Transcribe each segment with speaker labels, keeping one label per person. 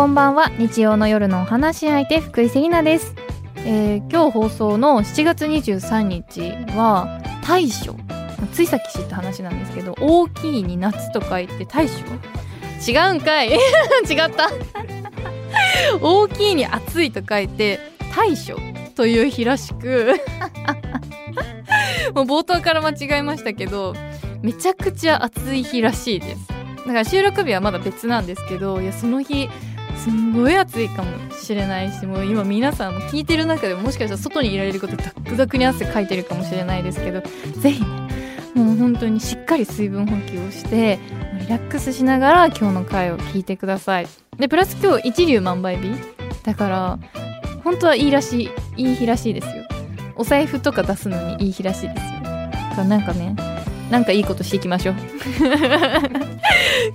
Speaker 1: こんばんは。日曜の夜のお話し相手福井セリナです、えー今日放送の7月23日は大暑。ついさっき知った話なんですけど大きいに夏と書いて大暑。違うんかい？違った。大きいに暑いと書いて大暑。という日らしく。もう冒頭から間違えましたけどめちゃくちゃ暑い日らしいです。だから収録日はまだ別なんですけどいやその日すんごい暑いかもしれないしもう今皆さんも聞いてる中でももしかしたら外にいられることザックザクに汗かいてるかもしれないですけどぜひねもう本当にしっかり水分補給をしてリラックスしながら今日の回を聞いてください。でプラス今日一粒万倍日だから本当はいいらしいいい日らしいですよ。お財布とか出すのにいい日らしいですよ。だからなんかねなんかいいことしていきましょう。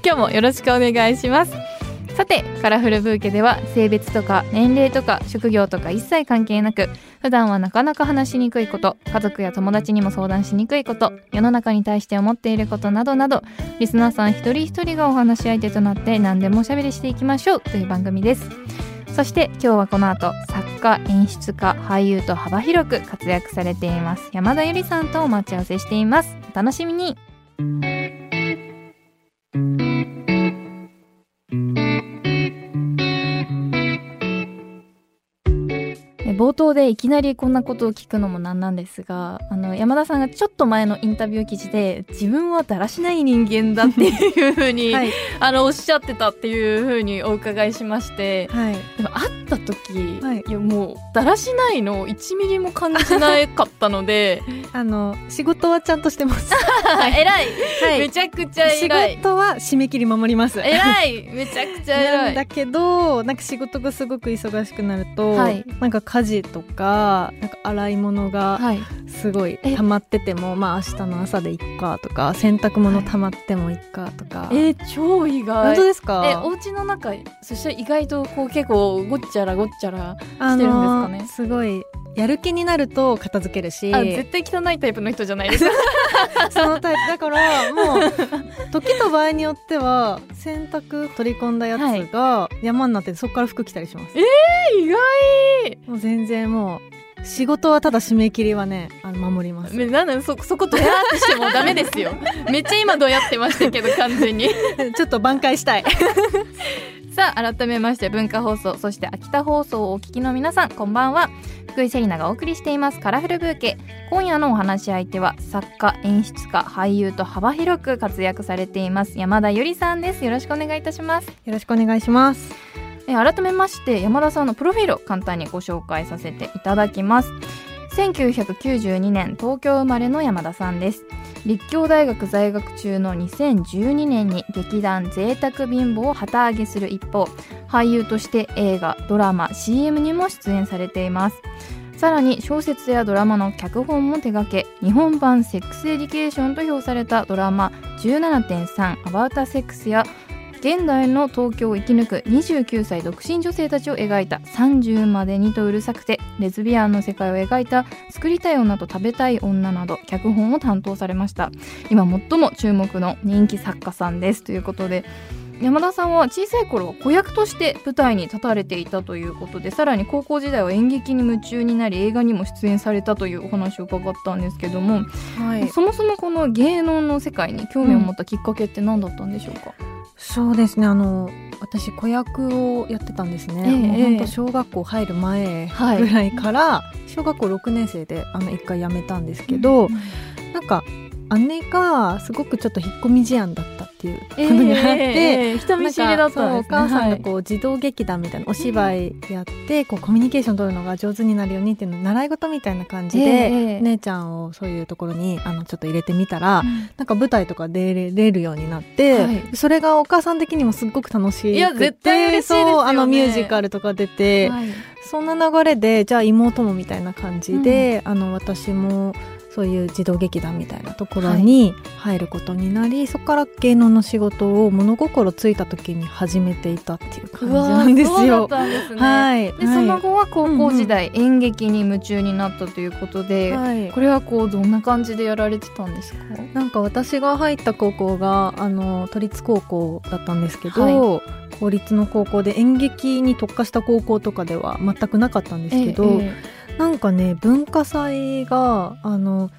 Speaker 1: 今日もよろしくお願いします。さてカラフルブーケでは性別とか年齢とか職業とか一切関係なく普段はなかなか話しにくいこと家族や友達にも相談しにくいこと世の中に対して思っていることなどなどリスナーさん一人一人がお話し相手となって何でもおしゃべりしていきましょうという番組です。そして今日はこの後作家演出家俳優と幅広く活躍されています山田ゆりさんとお待ち合わせしています。お楽しみに。冒頭でいきなりこんなことを聞くのもなんなんですがあの山田さんがちょっと前のインタビュー記事で自分はだらしない人間だっていうふうに、
Speaker 2: はい、
Speaker 1: あのおっしゃってたっていうふうにお伺いしまして
Speaker 2: はい、
Speaker 1: でも会った時、
Speaker 2: はい。
Speaker 1: い、やもうだらしないの1ミリも感じなかったので
Speaker 2: あの仕事はちゃんとしてます。
Speaker 1: 偉い、
Speaker 2: は
Speaker 1: めちゃくちゃ
Speaker 2: 仕
Speaker 1: 偉い。
Speaker 2: 事は締め切り守ります。
Speaker 1: 偉い。めちゃくちゃ偉い。
Speaker 2: だけどなんか仕事がすごく忙しくなると、
Speaker 1: はい。
Speaker 2: なんか家事とかなんか洗い物が
Speaker 1: はい。
Speaker 2: すごい
Speaker 1: え。
Speaker 2: 溜まっててもまあ明日の朝でいっかとか洗濯物溜まってもいっかとか、
Speaker 1: えー超意外。
Speaker 2: 本当ですか？
Speaker 1: えお家の中そしたら意外とこう結構ごっちゃらごっちゃら
Speaker 2: あ
Speaker 1: してるんですかね？
Speaker 2: のすごいやる気になると片付けるし。
Speaker 1: あ絶対汚いタイプの人じゃないです。か
Speaker 2: そのタイプ。だからもう時と場合によっては洗濯取り込んだやつが山になっててそこから服着たりします、
Speaker 1: 意外。
Speaker 2: もう全然もう仕事はただ締め切りはねあの守ります。
Speaker 1: めなんだそそこドヤーってしてもダメですよ。めっちゃ今ドヤってましたけど完全に。
Speaker 2: ちょっと挽回したい
Speaker 1: さあ改めまして文化放送そして秋田放送をお聞きの皆さんこんばんは。福井セリナがお送りしていますカラフルブーケ。今夜のお話し相手は作家演出家俳優と幅広く活躍されています山田ゆりさんです。よろしくお願いいたします。
Speaker 2: よろしくお願いします。
Speaker 1: え改めまして山田さんのプロフィールを簡単にご紹介させていただきます。1992年東京生まれの山田さんです立教大学在学中の2012年に劇団贅沢貧乏を旗揚げする一方俳優として映画ドラマ CM にも出演されています。さらに小説やドラマの脚本も手掛け日本版 Sex Education と評されたドラマ17.3 about a sex や現代の東京を生き抜く29歳独身女性たちを描いた30までにとうるさくてレズビアンの世界を描いた作りたい女と食べたい女など脚本を担当されました。今最も注目の人気作家さんです。ということで山田さんは小さい頃は子役として舞台に立たれていたということでさらに高校時代は演劇に夢中になり映画にも出演されたというお話を伺ったんですけども、
Speaker 2: はい。
Speaker 1: そもそもこの芸能の世界に興味を持ったきっかけって何だったんでしょうか、
Speaker 2: そうですね。あの私子役をやってたんですね、
Speaker 1: ええ
Speaker 2: もう本当
Speaker 1: ええ。
Speaker 2: 小学校入る前
Speaker 1: はい。
Speaker 2: ぐらいから、小学校6年生であの一回辞めたんですけど、なんか姉がすごくちょっと引っ込み思案だったっていうことにあって、
Speaker 1: ええ人見知りだったんですね
Speaker 2: お母さん
Speaker 1: はい
Speaker 2: がこう児童劇団みたいなお芝居やって、こうコミュニケーション取るのが上手になるようにっていうのを習い事みたいな感じで、
Speaker 1: ええ
Speaker 2: 姉ちゃんをそういうところにあのちょっと入れてみたら、なんか舞台とか出れれるようになって、
Speaker 1: はい。
Speaker 2: それがお母さん的にもすっごく楽しくて
Speaker 1: いや絶対嬉しいですよね。
Speaker 2: そうあのミュージカルとか出て、
Speaker 1: はい。
Speaker 2: そんな流れでじゃあ妹もみたいな感じで、あの私もそういう児童劇団みたいなところに入ることになり、そこから芸能の仕事を物心ついた時に始めていたっていう感じなんですよ。はい、
Speaker 1: で、
Speaker 2: はい。
Speaker 1: その後は高校時代、演劇に夢中になったということで、
Speaker 2: はい。
Speaker 1: これはこうどんな感じでやられてたんですか？
Speaker 2: なんか私が入った高校があの都立高校だったんですけど、
Speaker 1: は
Speaker 2: 公立の高校で演劇に特化した高校とかでは全くなかったんですけど、
Speaker 1: え
Speaker 2: なんかね文化祭があの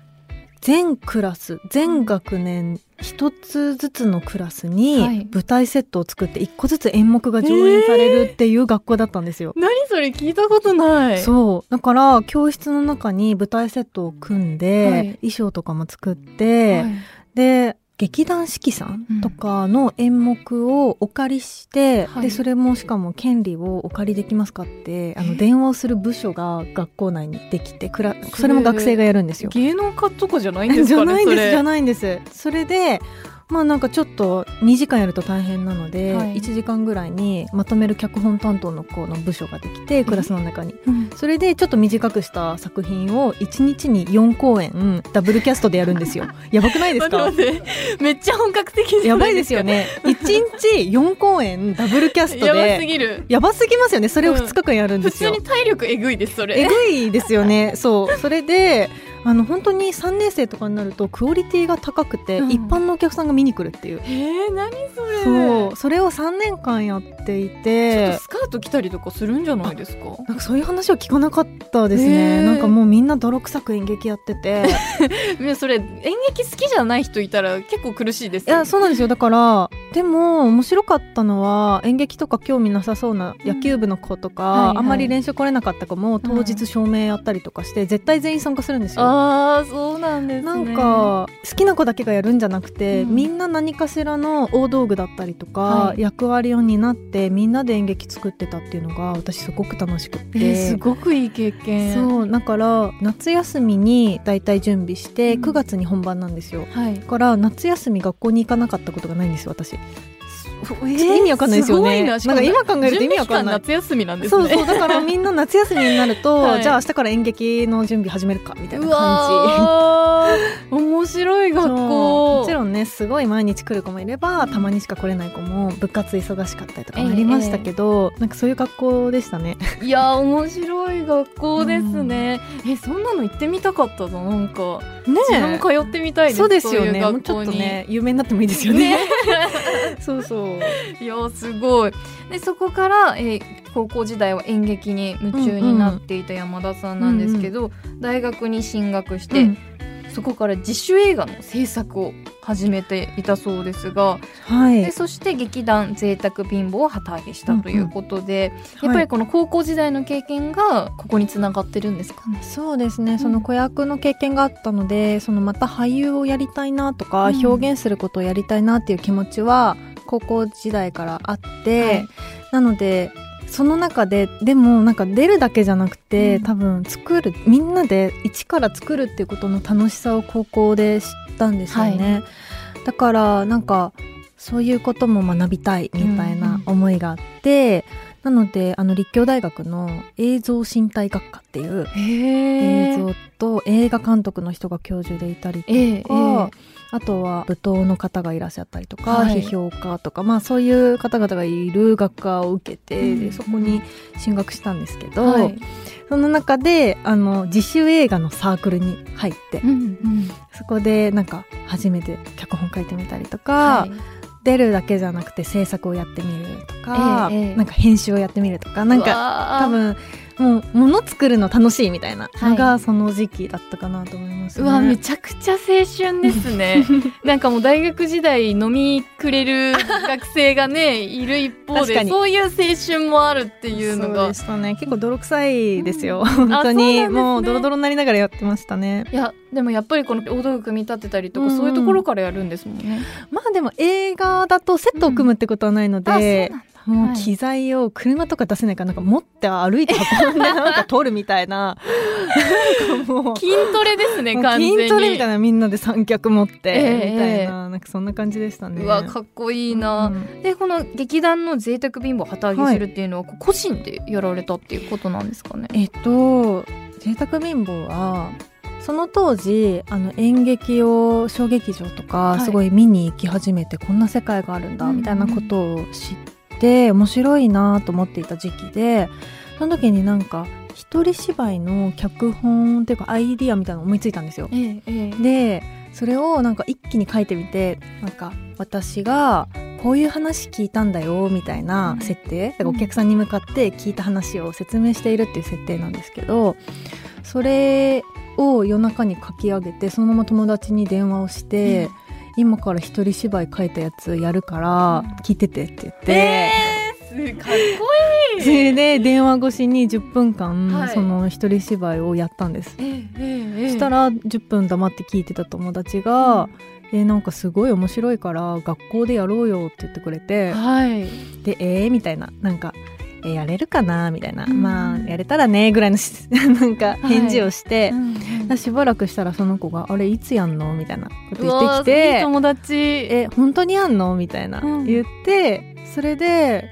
Speaker 2: 全クラス全学年一つずつのクラスに
Speaker 1: はい。
Speaker 2: 舞台セットを作って一個ずつ演目が上演されるっていう学校だったんですよ。
Speaker 1: 何それ聞いたことない。
Speaker 2: そう。だから教室の中に舞台セットを組んで、
Speaker 1: はい。
Speaker 2: 衣装とかも作って、
Speaker 1: はい。
Speaker 2: で劇団四季さんとかの演目をお借りして、
Speaker 1: はい。
Speaker 2: でそれもしかも権利をお借りできますかってあ
Speaker 1: え
Speaker 2: の電話をする部署が学校内にできてくらそれも学生がやるんですよ。
Speaker 1: 芸能家とかじゃないんです
Speaker 2: じゃ
Speaker 1: かね
Speaker 2: ないんですじゃないんです。それでまあなんかちょっと2時間やると大変なので、
Speaker 1: はい。
Speaker 2: 1時間ぐらいにまとめる脚本担当の子の部署ができてクラスの中に。
Speaker 1: うん。
Speaker 2: それでちょっと短くした作品を1日に4公演ダブルキャストでやるんですよ。やばくないですか？
Speaker 1: 待って待ってめっちゃ本格的
Speaker 2: やばいですよね。1日4公演ダブルキャスト
Speaker 1: やばす
Speaker 2: で
Speaker 1: ぎる。
Speaker 2: やばすぎますよね。それを2日間やるん
Speaker 1: 普
Speaker 2: ですよ、
Speaker 1: 通に体力えぐいですそれ。
Speaker 2: えぐいですよね。そう。それであの本当に3年生とかになるとクオリティが高くて、
Speaker 1: うん。
Speaker 2: 一般のお客さんが見に来るっていう。
Speaker 1: えー、何それ。
Speaker 2: そう。それを3年間やってい
Speaker 1: ちょ
Speaker 2: て
Speaker 1: っとスカート着たりとかするんじゃないですか？
Speaker 2: なんかそういう話は聞かなかったです
Speaker 1: へ
Speaker 2: ね
Speaker 1: ー。
Speaker 2: なんかもうみんな泥臭く演劇やってて。
Speaker 1: それ演劇好きじゃない人いたら結構苦しいです
Speaker 2: いやそうなんですよ。だからでも面白かったのは演劇とか興味なさそうな野球部の子とか、
Speaker 1: はいはい。
Speaker 2: あんまり練習来れなかった子も当日照明やったりとかして、絶対全員参加するんですよ。
Speaker 1: ああそうなんですね。
Speaker 2: なんか好きな子だけがやるんじゃなくて、
Speaker 1: うん。
Speaker 2: みんな何かしらの大道具だったりとか、
Speaker 1: はい。
Speaker 2: 役割を担ってみんなで演劇作ってたっていうのが私すごく楽しくって、
Speaker 1: えー、すごくいい経験。
Speaker 2: そうだから夏休みにだいたい準備して
Speaker 1: うん。
Speaker 2: 9月に本番なんですよ。
Speaker 1: はい。
Speaker 2: だから夏休み学校に行かなかったことがないんですよ私。あ!意味わかんないですよね。
Speaker 1: な。
Speaker 2: んか今考えると意味わかんない。
Speaker 1: 夏休みなんですね。
Speaker 2: そうそうだからみんな夏休みになると、
Speaker 1: はい。
Speaker 2: じゃあ明日から演劇の準備始めるかみたいうな感
Speaker 1: わー。面白い
Speaker 2: じ。
Speaker 1: 学校。
Speaker 2: もちろんねすごい毎日来る子もいればたまにしか来れない子も部活忙しかったりとかもありましたけど、なんかそういう学校でしたね。
Speaker 1: いやー面白い学校ですね、えそんなの行ってみたかったぞなんか
Speaker 2: ね
Speaker 1: 自分も通ってみたいです。
Speaker 2: そうですよね。
Speaker 1: い
Speaker 2: もうちょっとね有名になってもいいですよね。
Speaker 1: ね。
Speaker 2: そうそう。
Speaker 1: いやーすごい。でそこから、えー高校時代は演劇に夢中になっていた山田さんなんですけど、大学に進学して、
Speaker 2: うん。
Speaker 1: そこから自主映画の制作を始めていたそうですが、
Speaker 2: はい。
Speaker 1: で。そして劇団贅沢貧乏を旗揚げしたということで、やっぱ
Speaker 2: はい。
Speaker 1: りこの高校時代の経験がここにつながってるんですか？ね。
Speaker 2: そうですね。その子役の経験があったのでそのまた俳優をやりたいなとか、
Speaker 1: うん。
Speaker 2: 表現することをやりたいなっていう気持ちは高校時代からあって、
Speaker 1: はい。
Speaker 2: なのでその中ででもなんか出るだけじゃなくて、
Speaker 1: うん。
Speaker 2: 多分作るみんなで一から作るっていうことの楽しさを高校で知ったんですよね、だからなんかそういうことも学びたいみたいな思いがあって、なのであの立教大学の映像身体学科っていう
Speaker 1: へ
Speaker 2: 映像と映画監督の人が教授でいたりとか、あとは舞踏の方がいらっしゃったりとか、
Speaker 1: はい。
Speaker 2: 批評家とか、まあ、そういう方々がいる学科を受けて、
Speaker 1: うん。
Speaker 2: でそこに進学したんですけど、
Speaker 1: はい。
Speaker 2: その中であの自主映画のサークルに入って、
Speaker 1: うんうん。
Speaker 2: そこでなんか初めて脚本書いてみたりとか、
Speaker 1: はい。
Speaker 2: 出るだけじゃなくて制作をやってみるとか、
Speaker 1: ええええ。
Speaker 2: なんか編集をやってみるとかなんか
Speaker 1: か
Speaker 2: 多分もう物作るの楽しいみたいなの
Speaker 1: は
Speaker 2: がその時期だったかなと思いますね。
Speaker 1: うわめちゃくちゃ青春ですね。なんかもう大学時代飲みくれる学生がね いる一方でそういう青春もあるっていうのが。
Speaker 2: そうね。結構泥臭いですよ、
Speaker 1: うん。
Speaker 2: 本当に。
Speaker 1: ね。
Speaker 2: もうドロドロになりながらやってましたね。
Speaker 1: いやでもやっぱりこの大道具組み立てたりとか、
Speaker 2: うん。うん
Speaker 1: そういうところからやるんですもんね。
Speaker 2: まあでも映画だとセットを組むってことはないので、
Speaker 1: うなんだ
Speaker 2: もう機材を車とか出せないからなんか持って歩いて運んでなんか撮るみたいな。もう。
Speaker 1: 筋トレですね完全に。
Speaker 2: 筋トレみたいなみんなで三脚持って、
Speaker 1: ええ
Speaker 2: みたいななんかそんな感じでしたね。
Speaker 1: うわかっこいいな、
Speaker 2: うん
Speaker 1: でこの劇団の贅沢貧乏を旗揚げするっていうのは、こう個人でやられたっていうことなんですかね？
Speaker 2: えっと贅沢貧乏はその当時あの演劇を小劇場と
Speaker 1: はい。
Speaker 2: かすごい見に行き始めて、こんな世界があるんだみたいなことを知って面白いなと思っていた時期でその時になんか一人芝居の脚本っていうかアイディアみたいなの思いついたんですよ。
Speaker 1: ええええ。
Speaker 2: でそれをなんか一気に書いてみてなんか私がこういう話聞いたんだよみたいな設定、だからお客さんに向かって聞いた話を説明しているっていう設定なんですけどそれを夜中に書き上げてそのまま友達に電話をして、今から一人芝居書いたやつやるから聞いててって言って。
Speaker 1: えー、かっこい。い
Speaker 2: それで電話越しに10分間、
Speaker 1: はい。
Speaker 2: その一人芝居をやったんです、
Speaker 1: えーえーえー。
Speaker 2: そしたら10分黙って聞いてた友達が「えーなんかすごい面白いから学校でやろうよ」って言ってくれて
Speaker 1: はい。
Speaker 2: で「えー?」みたいななんか「えーやれるかな?」みたいな「
Speaker 1: うん。
Speaker 2: まあやれたらね」ぐらいのし なんか返事をして、
Speaker 1: うん
Speaker 2: しばらくしたらその子が「あれいつやんの?」みたいなこと言ってきて。
Speaker 1: ーいい友達。
Speaker 2: え本当にやんの？みたいな、
Speaker 1: うん。
Speaker 2: 言ってそれで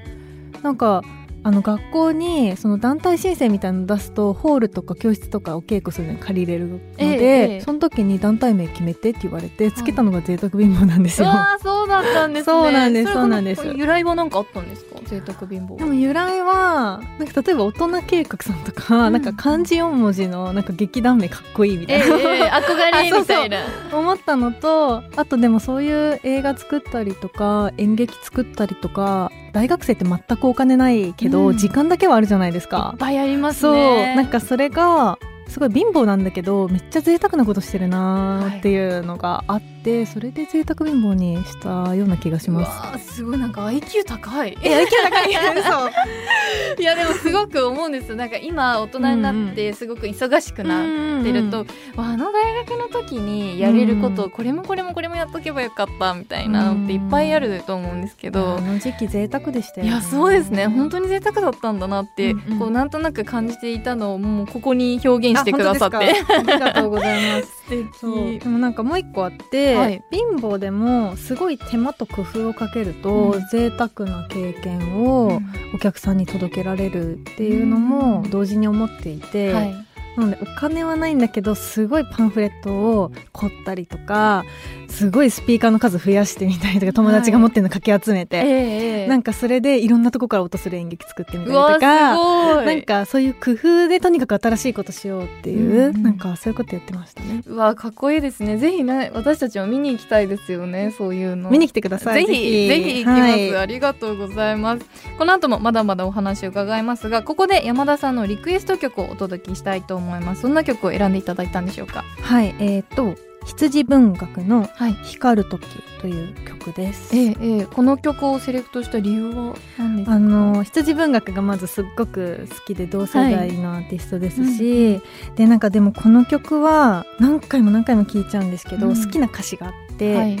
Speaker 2: なんかあの学校にその団体申請みたいなの出すとホールとか教室とかお稽古するのに借りれるので、
Speaker 1: ええええ。
Speaker 2: その時に団体名決めてって言われてつけたのが贅沢貧乏なんですよ、
Speaker 1: うわーそうだったんですね。
Speaker 2: そうなんです
Speaker 1: れ
Speaker 2: そうなんです。
Speaker 1: 由来は何かあったんですか？贅沢貧乏。
Speaker 2: でも由来はなんか例えば大人計画さんとか、
Speaker 1: うん。
Speaker 2: なんか漢字4文字のなんか劇団名かっこいいみたいな、
Speaker 1: ええええ憧れみたいな。
Speaker 2: 思ったのとあとでもそういう映画作ったりとか演劇作ったりとか大学生って全くお金ないけど、
Speaker 1: うん
Speaker 2: 時間だけはあるじゃないです
Speaker 1: い
Speaker 2: か
Speaker 1: っ。ぱいあります
Speaker 2: そう
Speaker 1: ね
Speaker 2: なんかそれがすごい貧乏なんだけどめっちゃ贅沢なことしてるなーっていうのがあって、それで贅沢貧乏にしたような気がします。
Speaker 1: ーすごいなんか IQ 高い。
Speaker 2: え、IQ 高い。
Speaker 1: いやでもすごく思うんですなんか今大人になってすごく忙しくなってると、わあの大学の時にやれること、
Speaker 2: うん
Speaker 1: これもこれもこれもやっとけばよかったみたいなのっていっぱいあると思うんですけど、
Speaker 2: あの時期贅沢でしたよ、
Speaker 1: いやそうですね。本当に贅沢だったんだなって、
Speaker 2: うんうん。
Speaker 1: こうなんとなく感じていたのをもうここに表現してくださって。
Speaker 2: あ本当ですか。ありがとうございます。でもなんかもう一個あって、
Speaker 1: はい。
Speaker 2: 貧乏でもすごい手間と工夫をかけると、
Speaker 1: うん。
Speaker 2: 贅沢な経験をお客さんに届けられるっていうのも同時に思っていて、
Speaker 1: はい。
Speaker 2: なのでお金はないんだけどすごいパンフレットを凝ったりとかすごいスピーカーの数増やしてみたりとか友達が持ってるのかき集めて、
Speaker 1: ええええ。
Speaker 2: なんかそれでいろんなとこから音する演劇作ってみたりとか。なんかそういう工夫でとにかく新しいことしようっていう、
Speaker 1: うんうん。
Speaker 2: なんかそういうことやってましたね。
Speaker 1: うわかっこいいですね。ぜひね私たちも見に行きたいですよねそういうの。
Speaker 2: 見に来てください。
Speaker 1: ぜひぜひ。行きます、
Speaker 2: はい。
Speaker 1: ありがとうございます。この後もまだまだお話を伺いますがここで山田さんのリクエスト曲をお届けしたいと思います。そんな曲を選んでいただいたんでしょうか？
Speaker 2: はい、えっ、と羊文学の
Speaker 1: はい。
Speaker 2: 光る時という曲です。
Speaker 1: ええええ。この曲をセレクトした理由は何ですか？
Speaker 2: あの羊文学がまずすっごく好きで同世代のアーティストですし、でなんかでもこの曲は何回も何回も聴いちゃうんですけど、
Speaker 1: うん。
Speaker 2: 好きな歌詞があって、
Speaker 1: はい。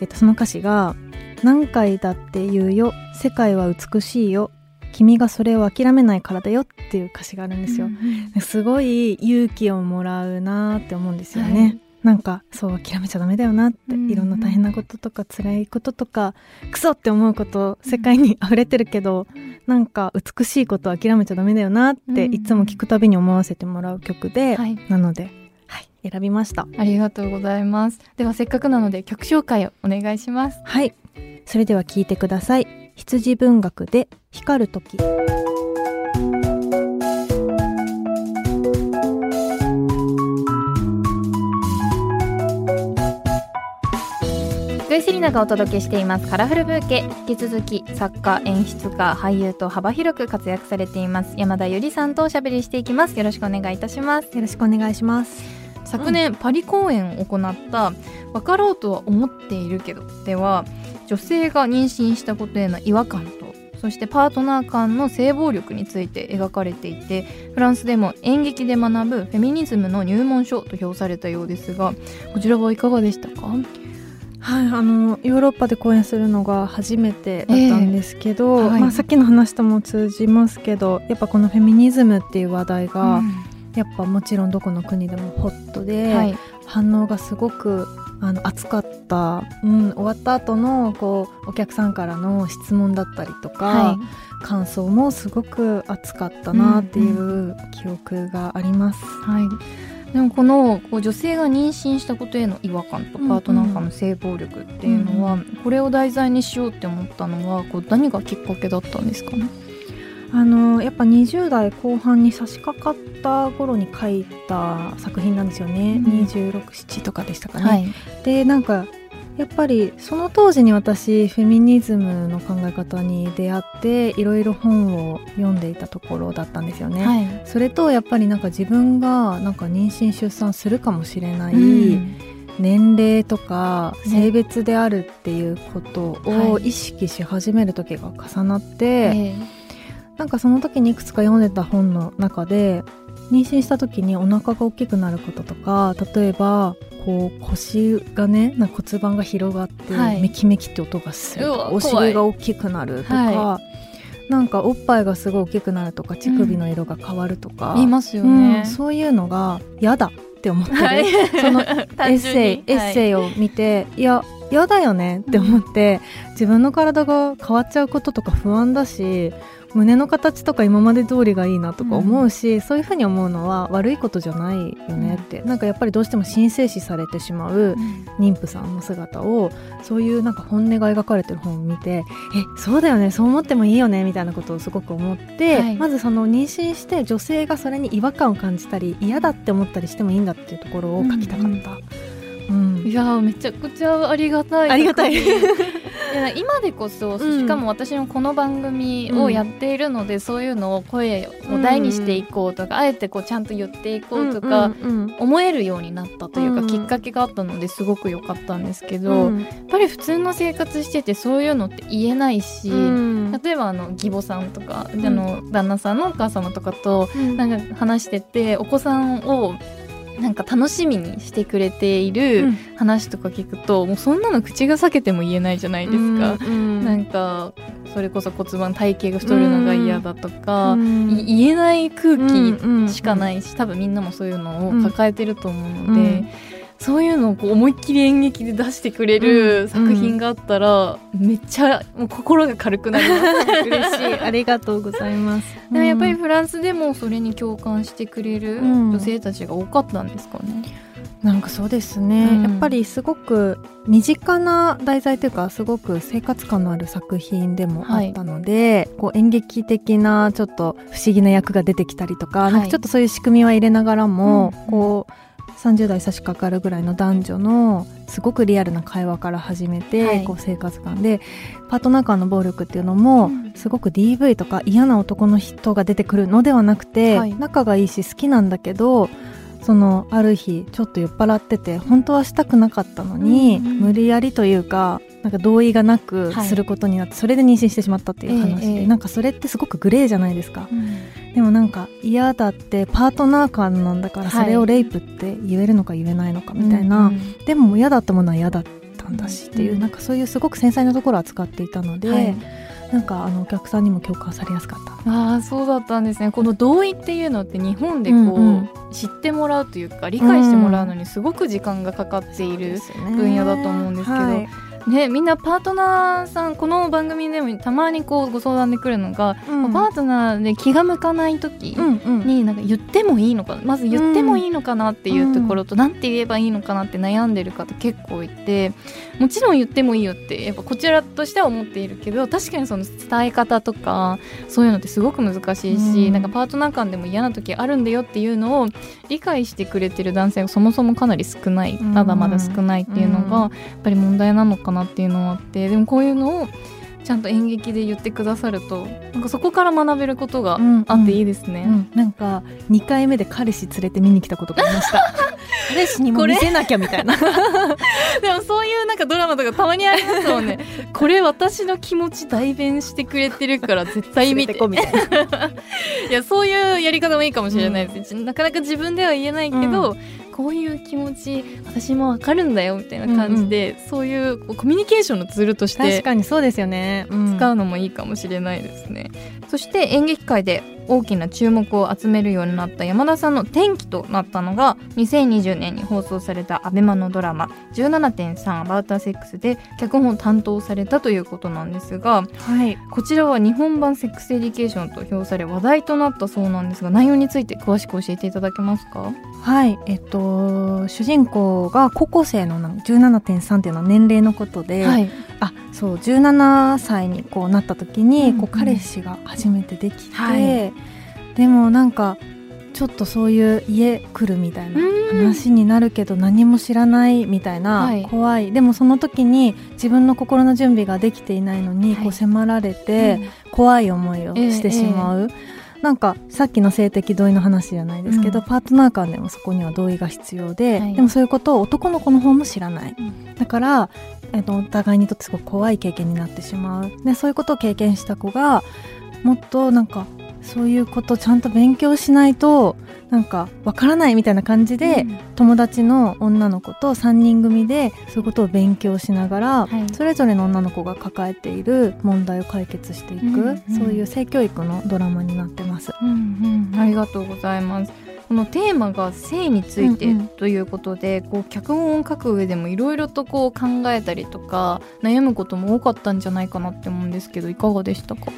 Speaker 2: えっと、その歌詞が「何回だって言うよ世界は美しいよ君がそれを諦めないからだよ」っていう歌詞があるんですよ。すごい勇気をもらうなって思うんですよね。
Speaker 1: はい
Speaker 2: なんかそう諦めちゃダメだよなって、
Speaker 1: うん
Speaker 2: いろんな大変なこととか辛いこととかクソって思うこと世界に溢れてるけど、なんか美しいこと諦めちゃダメだよなって、
Speaker 1: うん。
Speaker 2: いつも聞くたびに思わせてもらう曲で、
Speaker 1: はい。
Speaker 2: なので、はい、選びました。
Speaker 1: ありがとうございます。ではせっかくなので曲紹介をお願いします。
Speaker 2: はい。それでは聞いてください。羊文学で光る時
Speaker 1: セリナがお届けしていますカラフルブーケ。引き続き作家演出家俳優と幅広く活躍されています山田ゆりさんとおしゃべりしていきます。よろしくお願いいたします。
Speaker 2: よろしくお願いします。
Speaker 1: 昨年、パリ公演を行った分かろうとは思っているけどでは女性が妊娠したことへの違和感とそしてパートナー間の性暴力について描かれていてフランスでも演劇で学ぶフェミニズムの入門書と評されたようですがこちらはいかがでしたか？
Speaker 2: はい、あのヨーロッパで公演するのが初めてだったんですけど、
Speaker 1: ええはい。
Speaker 2: まあ、さっきの話とも通じますけどやっぱこのフェミニズムっていう話題が、やっぱもちろんどこの国でもホットで、
Speaker 1: はい。
Speaker 2: 反応がすごくあの熱かった、うん、終わった後のこうお客さんからの質問だったりとか、
Speaker 1: は
Speaker 2: 感想もすごく熱かったなっていう記憶があります。
Speaker 1: い、はい、でもこのこう女性が妊娠したことへの違和感とパートナー間の性暴力っていうのは、これを題材にしようって思ったのはこう何がきっかけだったんですかね？
Speaker 2: あのやっぱ20代後半に差し掛かった頃に書いた作品なんですよね、
Speaker 1: うん。
Speaker 2: 267とかでしたかね。でなんかやっぱりその当時に私フェミニズムの考え方に出会っていろいろ本を読んでいたところだったんですよね。
Speaker 1: はい。
Speaker 2: それとやっぱりなんか自分がなんか妊娠出産するかもしれない、
Speaker 1: うん。
Speaker 2: 年齢とか
Speaker 1: ね。
Speaker 2: 性別であるっていうことを
Speaker 1: はい。
Speaker 2: 意識し始める時が重なって、
Speaker 1: え
Speaker 2: なんかその時にいくつか読んでた本の中で妊娠した時にお腹が大きくなることとか例えばこう腰がね骨盤が広がって、
Speaker 1: はい。
Speaker 2: メキメキって音がするお尻が大きくなるとか、
Speaker 1: は
Speaker 2: なんかおっぱいがすごい大きくなるとか乳首の色が変わるとか、
Speaker 1: 言いますよ
Speaker 2: うん
Speaker 1: ね。
Speaker 2: そういうのが嫌だって思ってる、
Speaker 1: はい。
Speaker 2: その エッセイ
Speaker 1: に。
Speaker 2: エッセイを見て、い、や嫌だよねって思って、自分の体が変わっちゃうこととか不安だし胸の形とか今まで通りがいいなとか思うし、そういうふうに思うのは悪いことじゃないよねって、なんかやっぱりどうしても神聖視されてしまう妊婦さんの姿をそういうなんか本音が描かれてる本を見てえそうだよねそう思ってもいいよねみたいなことをすごく思って、
Speaker 1: はい。
Speaker 2: まずその妊娠して女性がそれに違和感を感じたり嫌だって思ったりしてもいいんだっていうところを書きたかった。うん
Speaker 1: いやーめちゃくちゃありがたい
Speaker 2: ありがたい。
Speaker 1: 今でこそ、
Speaker 2: うん。
Speaker 1: しかも私もこの番組をやっているので、そういうのを声を大にしていこうとか、あえてこうちゃんと言っていこうとか、
Speaker 2: うんうん
Speaker 1: 思えるようになったというか、
Speaker 2: うん
Speaker 1: きっかけがあったのですごく良かったんですけど、
Speaker 2: うん。
Speaker 1: やっぱり普通の生活しててそういうのって言えないし、
Speaker 2: うん。
Speaker 1: 例えばあの義母さんとか、
Speaker 2: ん
Speaker 1: あの旦那さんのお母様とかと
Speaker 2: うん。
Speaker 1: なんか話しててお子さんをなんか楽しみにしてくれている話とか聞くと、もうそんなの口が裂けても言えないじゃないですか。
Speaker 2: うん
Speaker 1: なんかそれこそ骨盤体型が太るのが嫌だとか、
Speaker 2: うん。
Speaker 1: い言えない空気しか
Speaker 2: い、
Speaker 1: ないし、多分みんなもそういうのを抱えてると思うので、
Speaker 2: うん
Speaker 1: そういうのをこう思いっきり演劇で出してくれる作品があったら、めっちゃもう心が軽くなります。
Speaker 2: 嬉しい。ありがとうございます。
Speaker 1: でもやっぱり
Speaker 2: うん。
Speaker 1: フランスでもそれに共感してくれる
Speaker 2: うん。
Speaker 1: 女性たちが多かったんですかね。
Speaker 2: なんかそうですね、
Speaker 1: うん。
Speaker 2: やっぱりすごく身近な題材というかすごく生活感のある作品でもあったので、こう演劇的なちょっと不思議な役が出てきたりとか,、
Speaker 1: はい。
Speaker 2: なんかちょっとそういう仕組みは入れながらも、
Speaker 1: うん。
Speaker 2: こう30代差し掛かるぐらいの男女のすごくリアルな会話から始めて、
Speaker 1: はい。
Speaker 2: こう生活感でパートナー間の暴力っていうのも、
Speaker 1: うん。
Speaker 2: すごく DV とか嫌な男の人が出てくるのではなくて、
Speaker 1: はい。
Speaker 2: 仲がいいし好きなんだけどそのある日ちょっと酔っ払ってて本当はしたくなかったのに、無理やりというかなんか同意がなく
Speaker 1: はい。
Speaker 2: することになって、それで妊娠してしまったっていう話で、
Speaker 1: ええ。ええ
Speaker 2: なんかそれってすごくグレーじゃないですか。でもなんか嫌だってパートナー間なんだから
Speaker 1: はい。
Speaker 2: それをレイプって言えるのか言えないのかみたいな、
Speaker 1: うんうん。
Speaker 2: でも嫌だったものは嫌だったんだしっていう、
Speaker 1: うん。
Speaker 2: なんかそういうすごく繊細なところを扱っていたので、
Speaker 1: はい。
Speaker 2: なんかあのお客さんにも共感されやすかった。
Speaker 1: ああそうだったんですね。この同意っていうのって日本でこう、
Speaker 2: うんうん。
Speaker 1: 知ってもらうというか理解してもらうのにすごく時間がかかっている、分野だと思うんですけど
Speaker 2: はい
Speaker 1: ね、みんなパートナーさんこの番組でもたまにこうご相談で来るのが、
Speaker 2: うん。
Speaker 1: パートナーで気が向かない時になんか言ってもいいのかまず言ってもいいのかなっていうところと、なんて言えばいいのかなって悩んでる方結構いてもちろん言ってもいいよってやっぱこちらとしては思っているけど確かにその伝え方とかそういうのってすごく難しいし、
Speaker 2: うん。
Speaker 1: なんかパートナー間でも嫌な時あるんだよっていうのを理解してくれてる男性がそもそもかなり少ない
Speaker 2: うん。
Speaker 1: まだまだ少ないっていうのがやっぱり問題なのかなっていうのはあってでもこういうのをちゃんと演劇で言ってくださるとなんかそこから学べることがあっていいですね。
Speaker 2: うん。なんか2回目で彼氏連れて見に来たことがありました。彼氏にも見せなきゃみたいな。
Speaker 1: でもそういうなんかドラマとかたまにありますもんね。これ私の気持ち代弁してくれてるから絶対見て。
Speaker 2: こみたいな。
Speaker 1: いやそういうやり方もいいかもしれないです、なかなか自分では言えないけど、こういう気持ち私もわかるんだよみたいな感じで、そういうこうコミュニケーションのツールとして確
Speaker 2: かにそうですよね、うん。
Speaker 1: 使うのもいいかもしれないですね、そして演劇界で大きな注目を集めるようになった山田さんの転機となったのが2020年に放送された ABEMA のドラマ「17.3アバウターセックス」で脚本を担当されたということなんですが
Speaker 2: はい。
Speaker 1: こちらは日本版 Sex Education と評され話題となったそうなんですが内容について詳しく教えていただけますか？
Speaker 2: はい。えっと主人公が高校生のな17.3っていうのは年齢のことで、
Speaker 1: はい。
Speaker 2: あそう17歳にこうなった時に、
Speaker 1: うん。
Speaker 2: こう彼氏が初めてできて、
Speaker 1: はい
Speaker 2: でもなんかちょっとそういう家来るみたいな話になるけど何も知らないみたいな、
Speaker 1: はい。
Speaker 2: 怖い。でもその時に自分の心の準備ができていないのに、
Speaker 1: はい。
Speaker 2: こう迫られて、怖い思いをしてしまう、なんかさっきの性的同意の話じゃないですけど、
Speaker 1: うん。
Speaker 2: パートナー間でもそこには同意が必要で、
Speaker 1: はい。
Speaker 2: でもそういうことを男の子の方も知らない。
Speaker 1: うん。
Speaker 2: だから、えっとお互いにとってすごく怖い経験になってしまう。でそういうことを経験した子がもっとなんかそういうことちゃんと勉強しないとなんかわからないみたいな感じで、
Speaker 1: うん。
Speaker 2: 友達の女の子と3人組でそういうことを勉強しながら、
Speaker 1: はい。
Speaker 2: それぞれの女の子が抱えている問題を解決していく、
Speaker 1: うんうん。
Speaker 2: そういう性教育のドラマになってます。
Speaker 1: うんうん、ありがとうございます。このテーマが性について
Speaker 2: うんうん。
Speaker 1: ということで、こう脚本を書く上でもいろいろとこう考えたりとか悩むことも多かったんじゃないかなって思うんですけどいかがでしたか？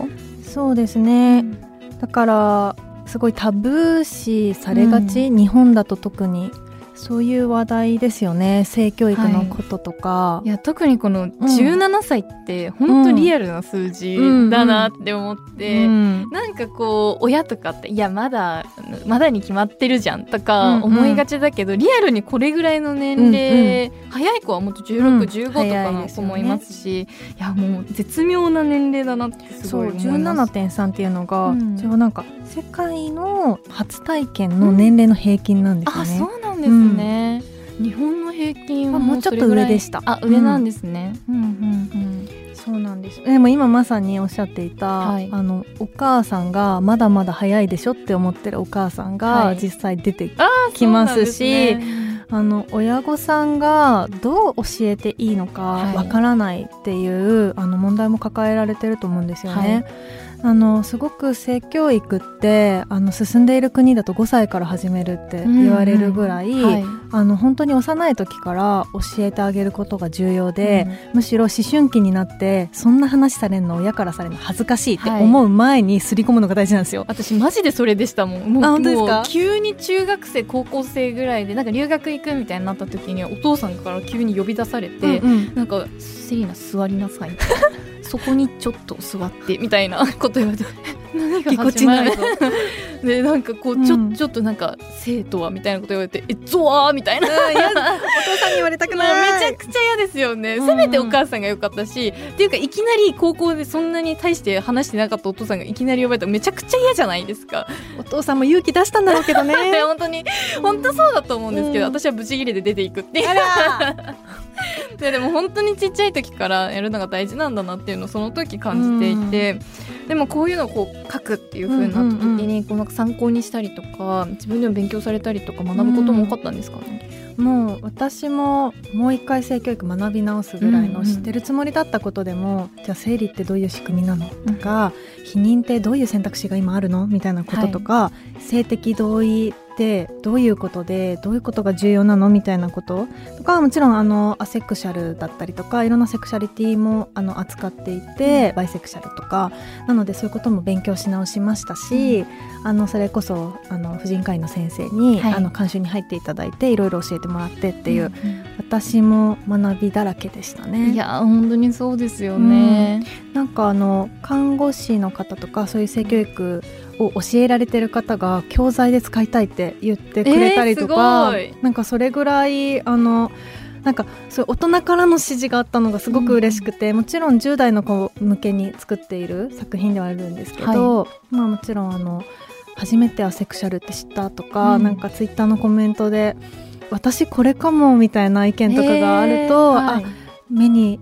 Speaker 2: そうですね、だからすごいタブー視されがち、日本だと特にそういう話題ですよね。性教育のこととか、
Speaker 1: い。や特にこの17歳って本当リアルな数字だなって思って、
Speaker 2: うん。
Speaker 1: なんかこう親とかっていやまだまだに決まってるじゃんと
Speaker 2: うん
Speaker 1: か
Speaker 2: うん。
Speaker 1: 思いがちだけど、リアルにこれぐらいの年齢、早い子はもっと16、
Speaker 2: うん
Speaker 1: 15とかの子もいますし、いやもう絶妙な年齢だなってす
Speaker 2: そう
Speaker 1: ごい思います。
Speaker 2: 17.3っていうのが、
Speaker 1: うん。
Speaker 2: 一応なんか世界の初体験の年齢の平均なんです
Speaker 1: あ
Speaker 2: ね。
Speaker 1: そうなんですね、日本の平均は
Speaker 2: あもうちょっと上でした。
Speaker 1: あ上なんですね、うん、うんうん。
Speaker 2: そうなんです。でも今まさにおっしゃっていた、
Speaker 1: はい。
Speaker 2: あのお母さんがまだまだ早いでしょって思ってるお母さん
Speaker 1: はい。
Speaker 2: が実際出て
Speaker 1: あ
Speaker 2: きますし、
Speaker 1: そうなんですね。
Speaker 2: あの親御さんがどう教えていいのか
Speaker 1: はい。
Speaker 2: わからないっていう、あの問題も抱えられてると思うんですよね。あのすごく性教育ってあの進んでいる国だと5歳から始めるって言われるぐらい、
Speaker 1: うんうんはい。
Speaker 2: あの本当に幼い時から教えてあげることが重要で、むしろ思春期になってそんな話されるの親からされるの恥ずかしいって思う前にすり込むのが大事なんですよ。
Speaker 1: 私マジでそれでしたもん。もう
Speaker 2: あ本当ですか？
Speaker 1: 急に中学生高校生ぐらいでなんか留学行くみたいになった時にお父さんから急に呼び出されて、
Speaker 2: うんうん。
Speaker 1: なんか「セリナ座りなさい」そこにちょっと座ってみたいな こと言われて。何が始まる
Speaker 2: ぎこ
Speaker 1: でなんかこうちょ,、
Speaker 2: うん。
Speaker 1: ちょっとなんか生徒はみたいなこと言われて「えゾワー」みたいな。
Speaker 2: お父さんに言われたく
Speaker 1: もう めちゃくちゃ嫌ですよね、
Speaker 2: うん。
Speaker 1: せめてお母さんが良かったしっていうかいきなり高校でそんなに大して話してなかったお父さんがいきなり呼ばれたらめちゃくちゃ嫌じゃないですか。
Speaker 2: お父さんも勇気出したんだろうけどね。
Speaker 1: で本当に本当そうだと思うんですけど、
Speaker 2: うん。
Speaker 1: 私はブチギレで出ていくっていうで でも本当にちっちゃい時からやるのが大事なんだなっていうのをその時感じていて、でもこういうのをこう書くっていう風にな時に、こうなんか参考にしたりとか自分でも勉強されたりとか学ぶことも多かったんですかね、
Speaker 2: もう私ももう一回性教育学び直すぐらい
Speaker 1: うんうん
Speaker 2: の知ってるつもりだったことでも、じゃあ生理ってどういう仕組みなの？とか、避妊ってどういう選択肢が今あるの？みたいなこととか、性的同意ってどういうことでどういうことが重要なのみたいなこと。とかはもちろんあのアセクシャルだったりとかいろんなセクシャリティもあの扱っていて、バイセクシャルとか。なのでそういうことも勉強し直しましたし、あのそれこそあの婦人科医の先生に、
Speaker 1: はい。
Speaker 2: あの監修に入っていただいていろいろ教えてもらってっていう、
Speaker 1: ん
Speaker 2: 私も学びだらけでしたね。
Speaker 1: いや本当にそうですよね、
Speaker 2: なんかあの看護師の方とかそういう性教育を教えられてる方が教材で使いたいって言ってくれたりとか、
Speaker 1: えー
Speaker 2: なんかそれぐらいあのなんかそういう大人からの指示があったのがすごく嬉しくて、もちろん10代の子向けに作っている作品ではあるんですけど、まあもちろんあの初めてアセクシャルって知ったとか、
Speaker 1: うん。
Speaker 2: なんかツイッターのコメントで私これかもみたいな意見とかがあると、
Speaker 1: えーはい。
Speaker 2: あ目に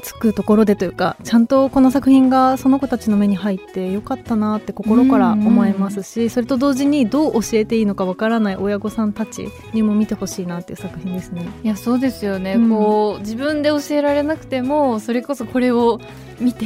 Speaker 2: つくところでというかちゃんとこの作品がその子たちの目に入ってよかったなって心から思いますし、それと同時にどう教えていいのかわからない親御さんたちにも見てほしいなっていう作品ですね。
Speaker 1: いやそうですよね、
Speaker 2: うん。
Speaker 1: こう自分で教えられなくてもそれこそこれを見て。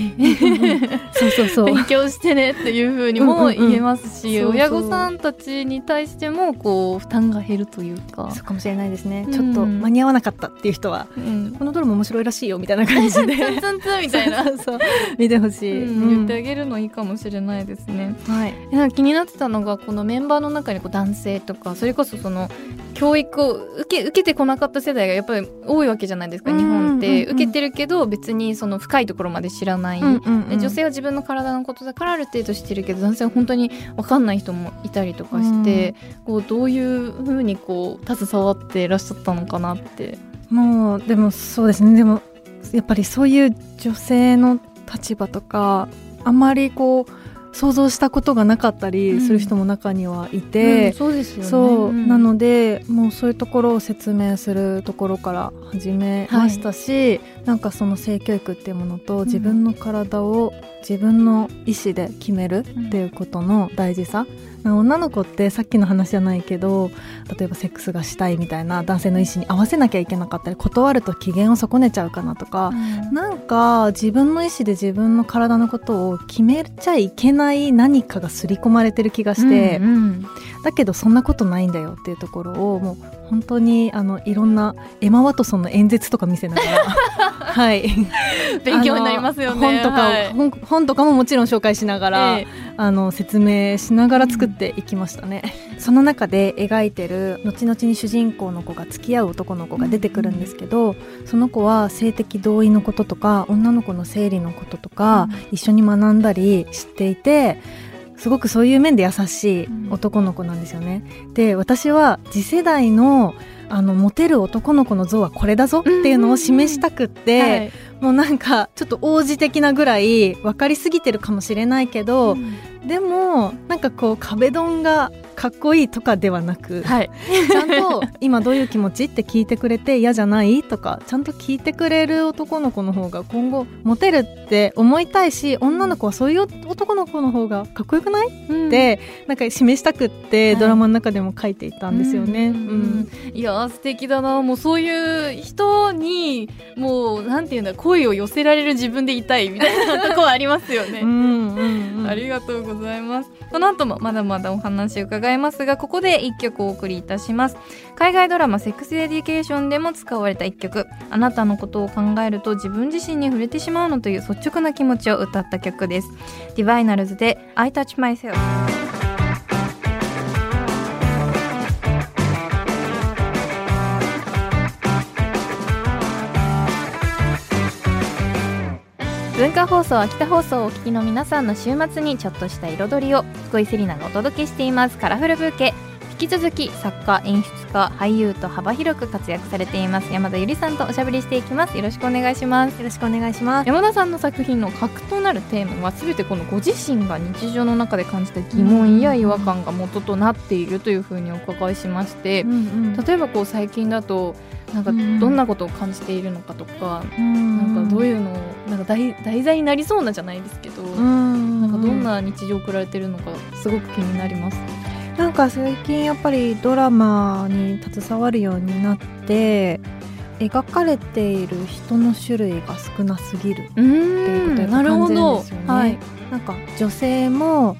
Speaker 2: そうそうそう。
Speaker 1: 勉強してねっていう風にも言えますし、
Speaker 2: うんうんう。ん
Speaker 1: 親御さんたちに対してもこう負担が減るというか、
Speaker 2: そうかもしれないですね、
Speaker 1: うん。
Speaker 2: ちょっと間に合わなかったっていう人は
Speaker 1: うん、
Speaker 2: このドラマ面白いらしいよみたいな感じで。
Speaker 1: ツンツンみたいな、
Speaker 2: そう見てほしい、
Speaker 1: うん。言ってあげるのいいかもしれないですね。
Speaker 2: はい。
Speaker 1: いや気になってたのがこのメンバーの中にこう男性とかそれこそその兄教育を受け受けてこなかった世代がやっぱり多いわけじゃないですか、
Speaker 2: うん
Speaker 1: 日本って、受けてるけど別にその深いところまで知らない、で女性は自分の体のことだからある程度知ってるけど男性は本当に分かんない人もいたりとかして、こうどういうふうにこう携わっていらっしゃったのかなって。
Speaker 2: もうでもそうですね。でもやっぱりそういう女性の立場とかあまりこう想像したことがなかったりする人も中にはいて、
Speaker 1: うんそうですよね。
Speaker 2: そう、
Speaker 1: ん。
Speaker 2: なのでもうそういうところを説明するところから始めましたし、なんかその性教育っていうものと自分の体を自分の意思で決めるっていうことの大事さ、女の子ってさっきの話じゃないけど例えばセックスがしたいみたいな男性の意思に合わせなきゃいけなかったり断ると機嫌を損ねちゃうかなとか、なんか自分の意思で自分の体のことを決めちゃいけない何かが刷り込まれてる気がして、
Speaker 1: うんうん
Speaker 2: だけどそんなことないんだよっていうところをもう本当にあのいろんなエマ・ワトソンの演説とか見せながらはい
Speaker 1: 勉強になりますよね
Speaker 2: 本とか、
Speaker 1: はい
Speaker 2: 本とかももちろん紹介しながら、
Speaker 1: ええ
Speaker 2: あの説明しながら作っていきましたね、その中で描いてる後々に主人公の子が付き合う男の子が出てくるんですけど、その子は性的同意のこととか女の子の生理のこととか、一緒に学んだり知っていてすごくそういう面で優しい男の子なんですよね。で私は次世代のあのモテる男の子の像はこれだぞっていうのを示したくって、
Speaker 1: はい。
Speaker 2: もうなんかちょっと王子的なぐらい分かりすぎてるかもしれないけど、でもなんかこう壁ドンがかっこいいとかではなく、
Speaker 1: はい。
Speaker 2: ちゃんと今どういう気持ちって聞いてくれて嫌じゃないとかちゃんと聞いてくれる男の子の方が今後モテるって思いたいし女の子はそういう男の子の方がかっこよくない？ってなん。か示したくって、
Speaker 1: はい
Speaker 2: ドラマの中でも書いていたんですよね。
Speaker 1: うん。
Speaker 2: うん。
Speaker 1: いやー素敵だな。もうそういう人にもうなんていうんだ声を寄せられる自分でいたいみたいなとこはありますよね。
Speaker 2: うんうんうん。
Speaker 1: ありがとうございます。この後もまだまだお話伺いますが、ここで1曲お送りいたします。海外ドラマ Sex Education でも使われた1曲、あなたのことを考えると自分自身に触れてしまうのという率直な気持ちを歌った曲です。 Divinyls で I Touch Myself。文化放送秋田放送をお聞きの皆さんの週末にちょっとした彩りを福井セリナがお届けしています。カラフルブーケ。引き続き作家演出家俳優と幅広く活躍されています。山田ゆりさんとおしゃべりしていきます。よろしくお願いします。
Speaker 2: よろしくお願いします。
Speaker 1: 山田さんの作品の核となるテーマは全てこのご自身が日常の中で感じた疑問や違和感が元となっているというふうにお伺いしまして
Speaker 2: うんうん。
Speaker 1: 例えばこう最近だとなんか
Speaker 2: うん。
Speaker 1: どんなことを感じているのかとか、
Speaker 2: うん。
Speaker 1: なんかどういうのをなんか題題材になりそうなじゃないですけど、
Speaker 2: うん。
Speaker 1: なんかどんな日常を送られてるのかすごく気になります。
Speaker 2: なんか最近やっぱりドラマに携わるようになって描かれている人の種類が少なすぎる
Speaker 1: う
Speaker 2: いうこと
Speaker 1: なるほ
Speaker 2: 感じるん
Speaker 1: ど
Speaker 2: ですよね。
Speaker 1: はい。
Speaker 2: なんか女性も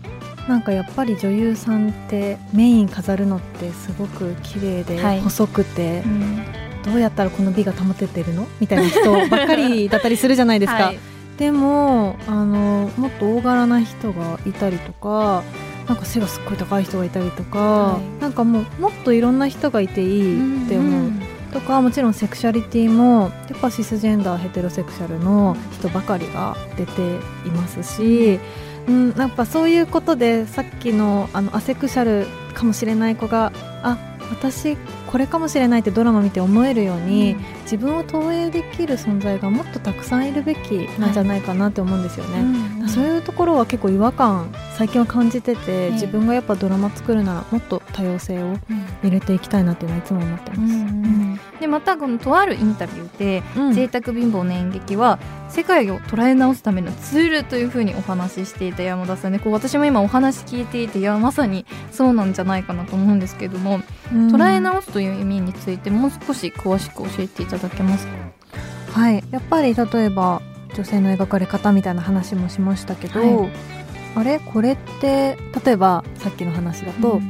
Speaker 2: なんかやっぱり女優さんってメイン飾るのってすごく綺麗で
Speaker 1: はい。
Speaker 2: 細くて、
Speaker 1: うん。
Speaker 2: どうやったらこの美が保ててるの？みたいな人ばっかりだったりするじゃないですか、
Speaker 1: はい。
Speaker 2: でもあのもっと大柄な人がいたりとかなんか背がすっごい高い人がいたりとか、
Speaker 1: はい。
Speaker 2: なんかもうもっといろんな人がいていいって思う、
Speaker 1: ん
Speaker 2: とかもちろんセクシャリティもやっぱシスジェンダーヘテロセクシャルの人ばかりが出ていますし、うん、やっぱそういうことでさっきのあのアセクシャルかもしれない子があ私これかもしれないってドラマ見て思えるように、自分を投影できる存在がもっとたくさんいるべきなんじゃないかなって思うんですよね。
Speaker 1: うん
Speaker 2: そういうところは結構違和感最近は感じてて、
Speaker 1: え
Speaker 2: 自分がやっぱドラマ作るならもっと多様性を入れていきたいなっていうのはいつも思って
Speaker 1: う
Speaker 2: ます。
Speaker 1: んでまたこのとあるインタビューで
Speaker 2: うん。
Speaker 1: 贅沢貧乏の演劇は世界を捉え直すためのツールというふうにお話ししていた山田さんでこう私も今お話聞いていていやまさにそうなんじゃないかなと思うんですけども、
Speaker 2: うん。
Speaker 1: 捉え直すという意味についてもう少し詳しく教えていただけますか？
Speaker 2: はい、やっぱり例えば女性の描かれ方みたいな話もしましたけど、
Speaker 1: はい。
Speaker 2: あれ？これって例えばさっきの話だと、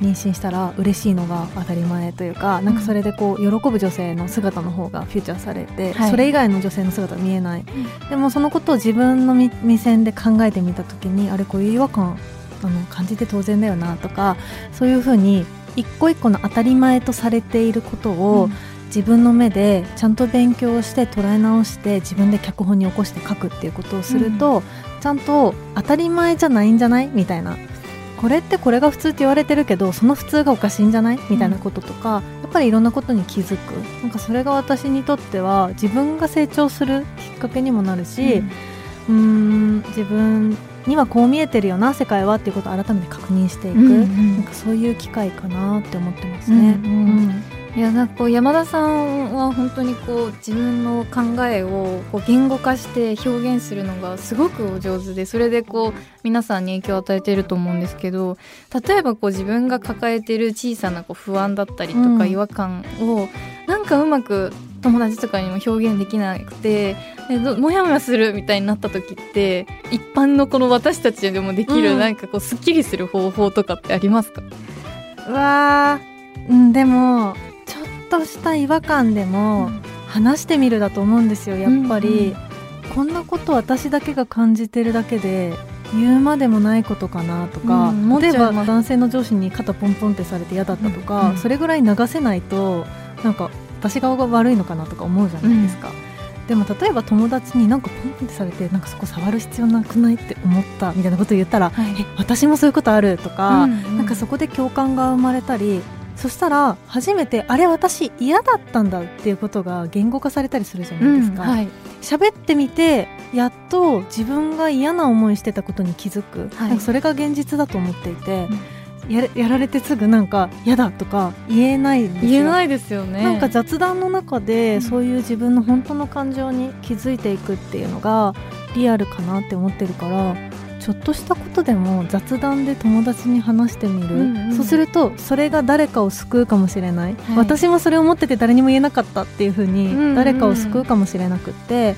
Speaker 2: 妊娠したら嬉しいのが当たり前というかなんかそれでこう喜ぶ女性の姿の方がフューチャーされて、
Speaker 1: はい。
Speaker 2: それ以外の女性の姿が見えない、でもそのことを自分のみ目線で考えてみた時にあれこういう違和感あの感じて当然だよなとかそういうふうに一個一個の当たり前とされていることを、自分の目でちゃんと勉強して捉え直して自分で脚本に起こして書くっていうことをすると、ちゃんと当たり前じゃないんじゃない？みたいなこれってこれが普通って言われてるけどその普通がおかしいんじゃない？みたいなこととか、やっぱりいろんなことに気づく。なんかそれが私にとっては自分が成長するきっかけにもなるし、うーん自分にはこう見えてるよな世界はっていうことを改めて確認していく、
Speaker 1: うんうん。
Speaker 2: なんかそういう機会かなって思ってますね。
Speaker 1: うん。うんいやなんかこう山田さんは本当にこう自分の考えをこう言語化して表現するのがすごくお上手でそれでこう皆さんに影響を与えていると思うんですけど例えばこう自分が抱えている小さなこう不安だったりと
Speaker 2: うん。
Speaker 1: か違和感をなんかうまく友達とかにも表現できなくてでどモヤモヤするみたいになった時って一般のこの私たちでもできる
Speaker 2: うん。
Speaker 1: なんかこうすっきりする方法とかってありますか、
Speaker 2: うわー。うんでもとした違和感でも話してみるだと思うんですよやっぱり、
Speaker 1: うん
Speaker 2: こんなこと私だけが感じてるだけで言うまでもないことかなとか、
Speaker 1: うん
Speaker 2: 例えば男性の上司に肩ポンポンってされて嫌だったとか、
Speaker 1: うんうん。
Speaker 2: それぐらい流せないとなんか私側が悪いのかなとか思うじゃないですか、でも例えば友達になんかポンポンってされてなんかそこ触る必要なくないって思ったみたいなことを言ったら、
Speaker 1: はい。
Speaker 2: え私もそういうことあるとか、
Speaker 1: うん。
Speaker 2: なんかそこで共感が生まれたりそしたら初めてあれ私嫌だったんだっていうことが言語化されたりするじゃないですか。
Speaker 1: はい。
Speaker 2: 喋ってみてやっと自分が嫌な思いしてたことに気づく、
Speaker 1: はい。
Speaker 2: なんかそれが現実だと思っていて、やれやられてすぐなんか嫌だとか言えない
Speaker 1: 言えないですよね。
Speaker 2: なんか雑談の中でそういう自分の本当の感情に気づいていくっていうのがリアルかなって思ってるからちょっとしたことでも雑談で友達に話してみる、
Speaker 1: うんうん。
Speaker 2: そうするとそれが誰かを救うかもしれない、
Speaker 1: はい。
Speaker 2: 私もそれを持ってて誰にも言えなかったっていうふう
Speaker 1: うんうん
Speaker 2: に誰かを救うかもしれなくって、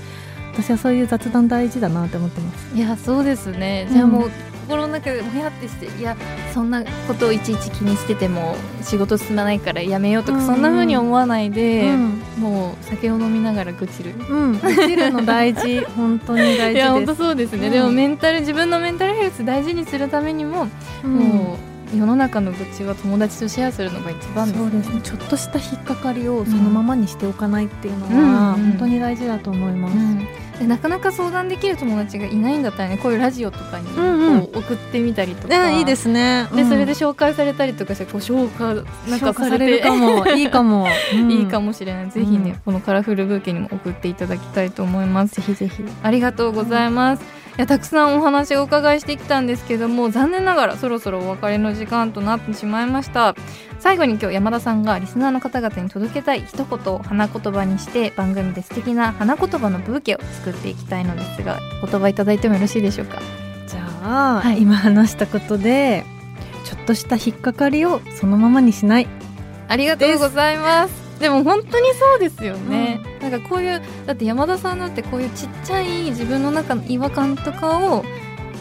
Speaker 2: 私はそういう雑談大事だなって思ってます。
Speaker 1: いやそうですね。じゃあもう、心の中でもやってしていやそんなことをいちいち気にしてても仕事進まないからやめようとか、
Speaker 2: うんうん。
Speaker 1: そんな風に思わないで、
Speaker 2: うん。
Speaker 1: もう酒を飲みながら愚痴る。
Speaker 2: うん、生きるの大事。本当に大
Speaker 1: いや本当。そうですね、
Speaker 2: うん。
Speaker 1: でもメンタル自分のメンタルヘルス大事にするためにも、
Speaker 2: うん。
Speaker 1: もう世の中の愚痴は友達とシェアするのが一番です。
Speaker 2: そうですね。ちょっとした引っかかりをそのままにしておかないっていうのは
Speaker 1: うんうん。
Speaker 2: 本当に大事だと思います、
Speaker 1: うんでなかなか相談できる友達がいないんだったらねこういうラジオとかに
Speaker 2: うんうん。
Speaker 1: こう送ってみたりとか、
Speaker 2: ねいいですね。
Speaker 1: で、
Speaker 2: うん。
Speaker 1: それで紹介されたりとかしてこう紹介なんか
Speaker 2: されるかもいいかも、うん。
Speaker 1: いいかもしれない、ぜひね、
Speaker 2: うん。
Speaker 1: このカラフルブーケにも送っていただきたいと思います。
Speaker 2: ぜひぜひ。
Speaker 1: ありがとうございます、いやたくさんお話をお伺いしてきたんですけども残念ながらそろそろお別れの時間となってしまいました。最後に今日山田さんがリスナーの方々に届けたい一言を花言葉にして番組で素敵な花言葉のブーケを作っていきたいのですが言葉いただいてもよろしいでしょうか？
Speaker 2: じゃあ、
Speaker 1: はい。
Speaker 2: 今話したことでちょっとした引っかかりをそのままにしない。
Speaker 1: ありがとうございますでも本当にそうですよね、なんかこういうだって山田さんだってこういうちっちゃい自分の中の違和感とかを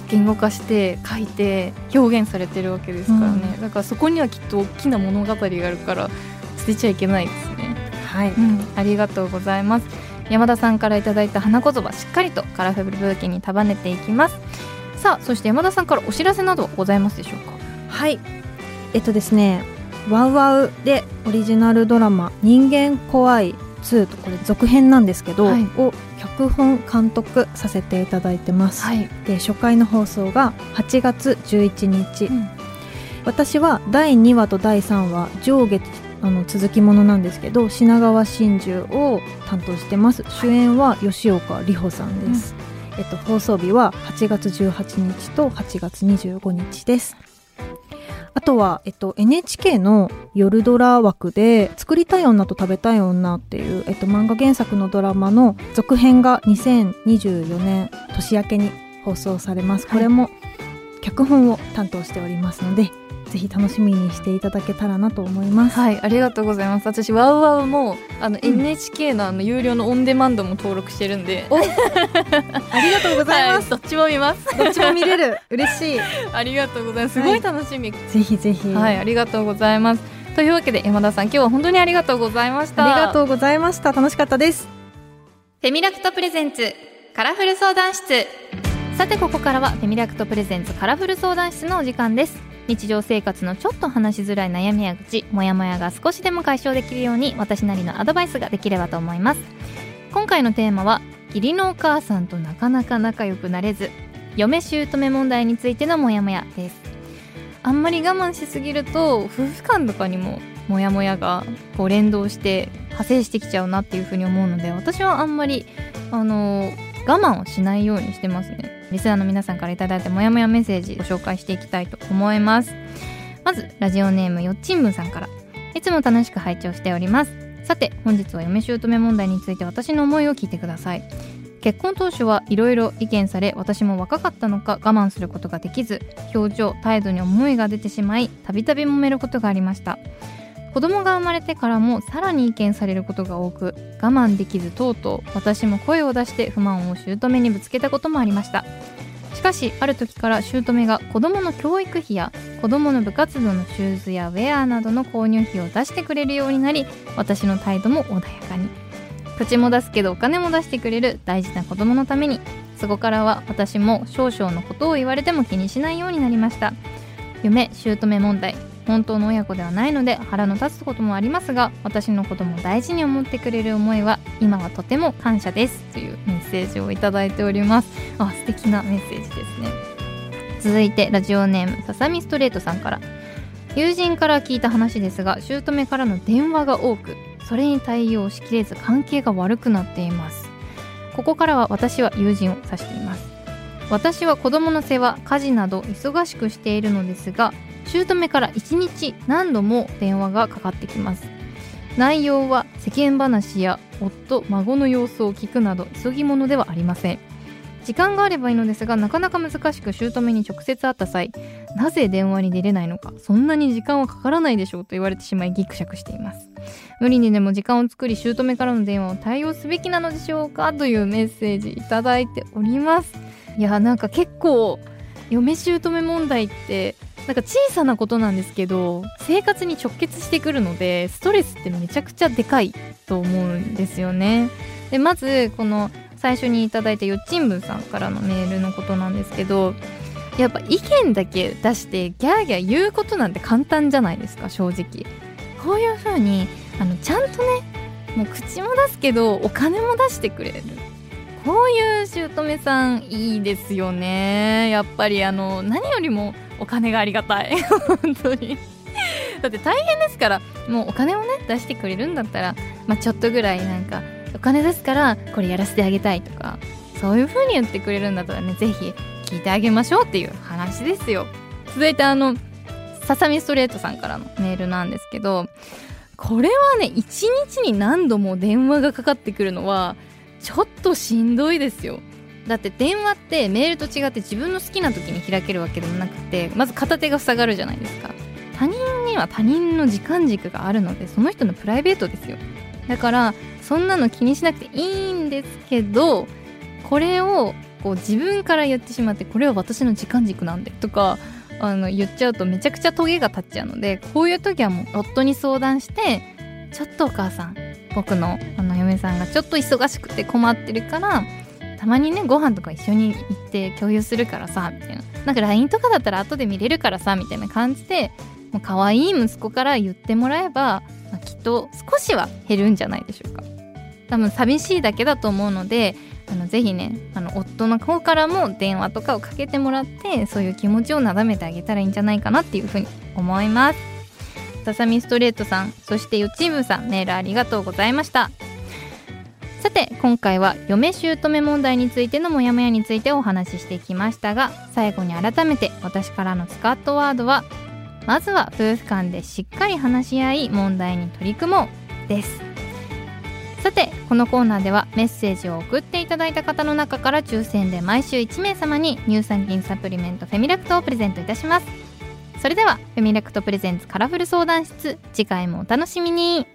Speaker 1: 言語化して書いて表現されてるわけですからね、
Speaker 2: うん。
Speaker 1: だからそこにはきっと大きな物語があるから捨てちゃいけないですね、
Speaker 2: はい。
Speaker 1: うん、ありがとうございます。山田さんからいただいた花言葉しっかりとカラフルブーケに束ねていきます。さあそして山田さんからお知らせなどはございますでしょうか？
Speaker 2: はい。えっとですねワウワウでオリジナルドラマ「人間怖い2」とこれ続編なんですけど、
Speaker 1: はい。
Speaker 2: を脚本監督させていただいてます、
Speaker 1: い、
Speaker 2: で初回の放送が8月11日、
Speaker 1: うん。
Speaker 2: 私は第2話と第3話上下あの続きものなんですけど品川真珠を担当してます。主演は吉岡里帆さんです、えっと、放送日は8月18日と8月25日ですあとは、えっと、NHK の夜ドラ枠で「作りたい女と食べたい女」っていう、えっと、漫画原作のドラマの続編が2024年年明けに放送されます。これも脚本を担当しておりますので、ぜひ楽しみにしていただけたらなと思います。
Speaker 1: はい、ありがとうございます。私ワウワウもあの、
Speaker 2: うん
Speaker 1: NHK のあの有料のオンデマンドも登録してるんで、
Speaker 2: おありがとうございます。
Speaker 1: はいどっちも見ます。
Speaker 2: どっちも見れる。嬉しい。
Speaker 1: ありがとうございます。すごい楽しみ。
Speaker 2: ぜひぜひ。
Speaker 1: はい、ありがとうございます。というわけで山田さん今日は本当にありがとうございました。
Speaker 2: ありがとうございました。楽しかったです。
Speaker 1: フェミラクト presents カラフル相談室さてここからはフェミラクト presents カラフル相談室のお時間です日常生活のちょっと話しづらい悩みや愚痴モヤモヤが少しでも解消できるように私なりのアドバイスができればと思います。今回のテーマは義理のお母さんとなかなか仲良くなれず嫁姑問題についてのモヤモヤです。あんまり我慢しすぎると夫婦間とかにもモヤモヤがこう連動して派生してきちゃうなっていうふうに思うので私はあんまりあの我慢をしないようにしてますね。リスナーの皆さんから頂いたモヤモヤメッセージご紹介していきたいと思います。まずラジオネームよっちんぶんさんから。いつも楽しく拝聴しております。さて本日は嫁姑問題について私の思いを聞いてください。結婚当初はいろいろ意見され私も若かったのか我慢することができず表情態度に思いが出てしまいたびたび揉めることがありました。子供が生まれてからもさらに意見されることが多く我慢できずとうとう私も声を出して不満を姑にぶつけたこともありました。しかしある時から姑が子供の教育費や子供の部活動のシューズやウェアなどの購入費を出してくれるようになり私の態度も穏やかに。口も出すけどお金も出してくれる大事な子供のためにそこからは私も少々のことを言われても気にしないようになりました。夢姑問題。本当の親子ではないので腹の立つこともありますが私のことも大事に思ってくれる思いは今はとても感謝ですというメッセージをいただいております。あ素敵なメッセージですね。続いてラジオネームささみストレートさんから。友人から聞いた話ですが姑からの電話が多くそれに対応しきれず関係が悪くなっています。ここからは私は友人を指しています。私は子供の世話家事など忙しくしているのですが姑から1日何度も電話がかかってきます。内容は世間話や夫孫の様子を聞くなど急ぎ物ではありません。時間があればいいのですがなかなか難しく姑に直接会った際なぜ電話に出れないのかそんなに時間はかからないでしょうと言われてしまいギクシャクしています。無理にでも時間を作り姑からの電話を対応すべきなのでしょうかというメッセージいただいております。いやなんか結構嫁姑問題ってなんか小さなことなんですけど生活に直結してくるのでストレスってめちゃくちゃでかいと思うんですよね。でまずこの最初にいいたよっちんぶんさんからのメールのことなんですけどやっぱ意見だけ出してギャーギャー言うことなんて簡単じゃないですか正直。こういう風にあのちゃんとねもう口も出すけどお金も出してくれる。こういう姑さんいいですよね。やっぱりあの何よりもお金がありがたい。本当に。だって大変ですからもうお金をね出してくれるんだったら、まあ、ちょっとぐらいなんかお金出すからこれやらせてあげたいとかそういう風に言ってくれるんだったらね是非聞いてあげましょうっていう話ですよ。続いてあのささみストレートさんからのメールなんですけどこれはね一日に何度も電話がかかってくるのはちょっとしんどいですよ。だって電話ってメールと違って自分の好きな時に開けるわけでもなくてまず片手が塞がるじゃないですか。他人には他人の時間軸があるのでその人のプライベートですよ。だからそんなの気にしなくていいんですけどこれをこう自分から言ってしまってこれは私の時間軸なんでとかあの言っちゃうとめちゃくちゃトゲが立っちゃうのでこういう時はもう夫に相談してちょっとお母さん僕のあの嫁さんがちょっと忙しくて困ってるからたまにねご飯とか一緒に行って共有するからさみたいな。なんか LINE とかだったら後で見れるからさみたいな感じでもう可愛い息子から言ってもらえば、まあ、きっと少しは減るんじゃないでしょうか。多分寂しいだけだと思うのであのぜひねあの夫の方からも電話とかをかけてもらってそういう気持ちをなだめてあげたらいいんじゃないかなっていうふうに思います。ささみストレートさんそしてよちむさんメールありがとうございました。さて今回は嫁姑問題についてのモヤモヤについてお話ししてきましたが最後に改めて私からのスカットワードはまずは夫婦間でしっかり話し合い問題に取り組もうです。さてこのコーナーではメッセージを送っていただいた方の中から抽選で毎週1名様に乳酸菌サプリメントフェミラクトをプレゼントいたします。それではフェミラクト presents カラフル相談室次回もお楽しみに。